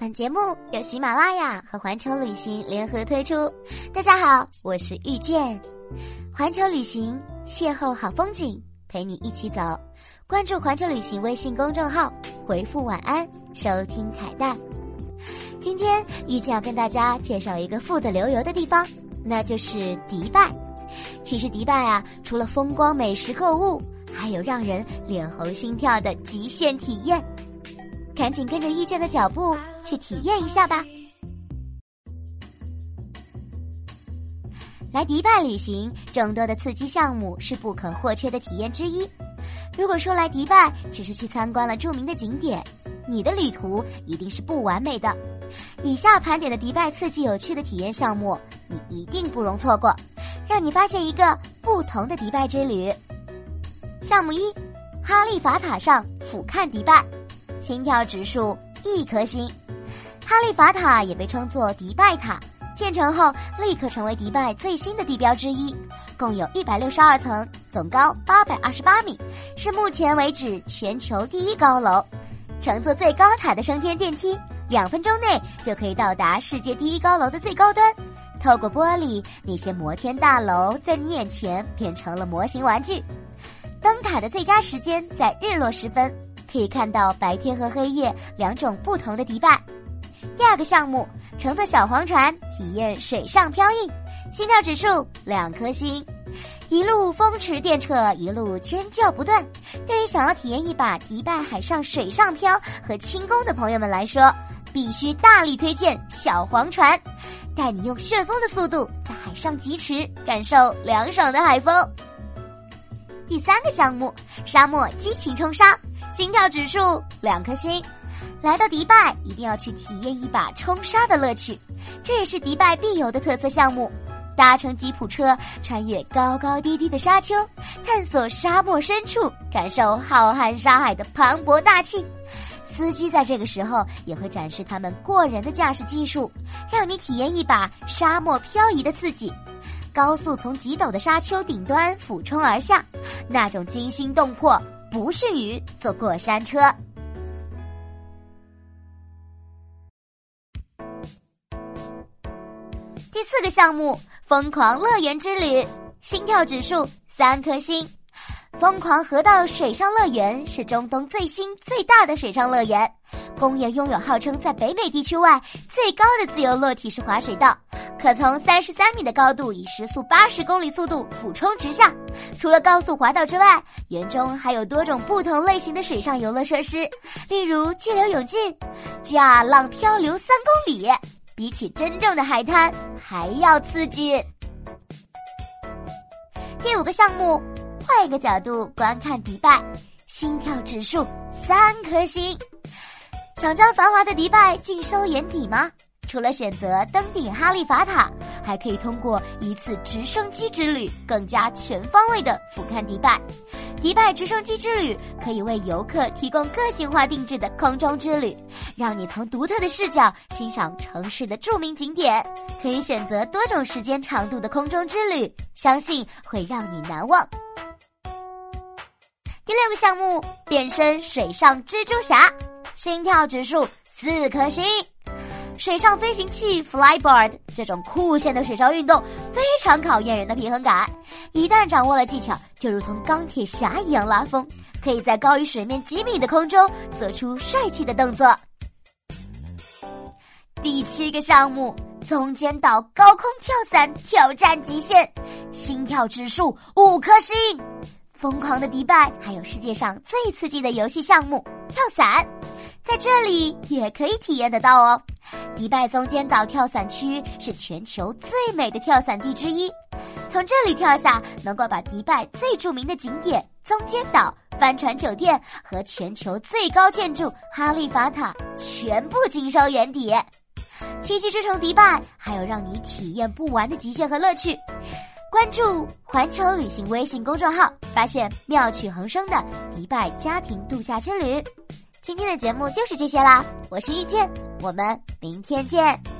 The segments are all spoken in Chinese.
本节目由喜马拉雅和环球旅行联合推出。大家好，我是遇见，环球旅行邂逅好风景，陪你一起走。关注环球旅行微信公众号，回复晚安收听彩蛋。今天遇见要跟大家介绍一个富得流油的地方，那就是迪拜。其实迪拜啊，除了风光、美食、购物，还有让人脸红心跳的极限体验。赶紧跟着遇见的脚步去体验一下吧！来迪拜旅行，众多的刺激项目是不可或缺的体验之一。如果说来迪拜只是去参观了著名的景点，你的旅途一定是不完美的。以下盘点的迪拜刺激有趣的体验项目，你一定不容错过，让你发现一个不同的迪拜之旅。项目一：哈利法塔上俯瞰迪拜。心跳指数一颗星，哈利法塔也被称作迪拜塔，建成后立刻成为迪拜最新的地标之一，共有一百六十二层，总高八百二十八米，是目前为止全球第一高楼。乘坐最高塔的升天电梯，两分钟内就可以到达世界第一高楼的最高端。透过玻璃，那些摩天大楼在你眼前变成了模型玩具。登塔的最佳时间在日落时分。可以看到白天和黑夜两种不同的迪拜。第二个项目，乘坐小黄船体验水上漂映，心跳指数两颗星，一路风驰电掣，一路尖叫不断。对于想要体验一把迪拜海上水上漂和轻功的朋友们来说，必须大力推荐小黄船，带你用旋风的速度在海上疾驰，感受凉爽的海风。第三个项目，沙漠激情冲沙。心跳指数两颗星，来到迪拜一定要去体验一把冲沙的乐趣，这也是迪拜必有的特色项目。搭乘吉普车穿越高高低低的沙丘，探索沙漠深处，感受浩瀚沙海的磅礴大气。司机在这个时候也会展示他们过人的驾驶技术，让你体验一把沙漠漂移的刺激。高速从极陡的沙丘顶端俯冲而下，那种惊心动魄。不逊于坐过山车。第四个项目——疯狂乐园之旅，心跳指数三颗星。疯狂河道水上乐园是中东最新最大的水上乐园，公园拥有号称在北美地区外最高的自由落体式滑水道。可从三十三米的高度以时速八十公里速度俯冲直下。除了高速滑道之外，园中还有多种不同类型的水上游乐设施，例如激流勇进、驾浪漂流三公里，比起真正的海滩还要刺激。第五个项目，换一个角度观看迪拜，心跳指数三颗星。想将繁华的迪拜尽收眼底吗？除了选择登顶哈利法塔，还可以通过一次直升机之旅，更加全方位的俯瞰迪拜。迪拜直升机之旅可以为游客提供个性化定制的空中之旅，让你从独特的视角欣赏城市的著名景点。可以选择多种时间长度的空中之旅，相信会让你难忘。第六个项目，变身水上蜘蛛侠，心跳指数四颗星。水上飞行器 Flyboard 这种酷炫的水上运动非常考验人的平衡感，一旦掌握了技巧，就如同钢铁侠一样拉风，可以在高于水面几米的空中做出帅气的动作。第七个项目，中间岛高空跳伞挑战极限，心跳指数五颗星。疯狂的迪拜还有世界上最刺激的游戏项目——跳伞。在这里也可以体验得到哦。迪拜中间岛跳伞区是全球最美的跳伞地之一，从这里跳下，能够把迪拜最著名的景点中间岛、帆船酒店和全球最高建筑哈利法塔全部尽收眼底。奇迹之城迪拜还有让你体验不完的极限和乐趣。关注环球旅行微信公众号，发现妙趣横生的迪拜家庭度假之旅。今天的节目就是这些啦，我是遇见，我们明天见。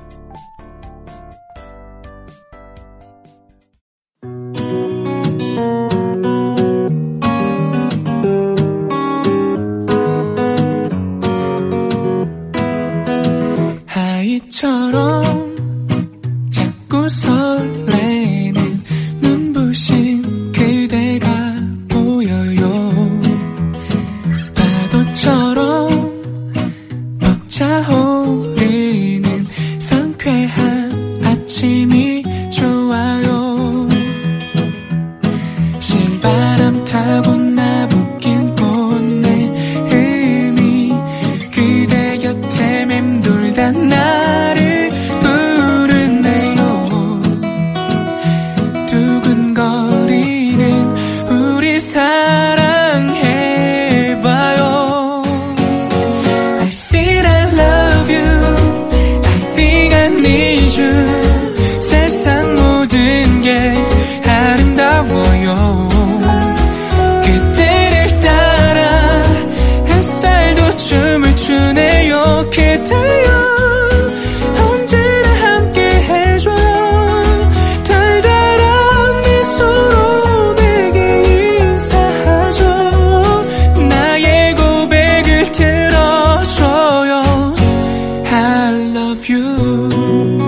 I love you.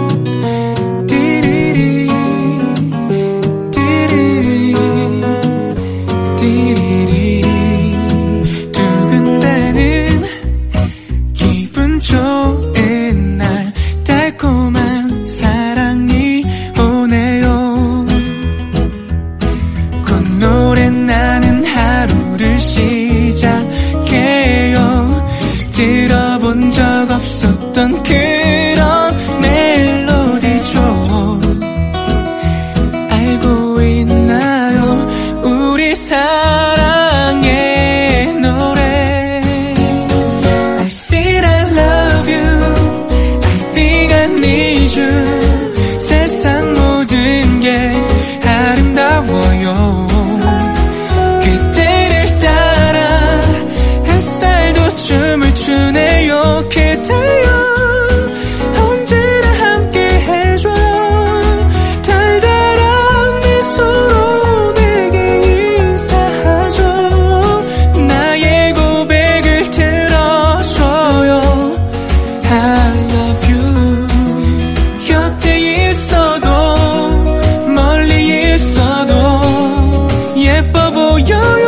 有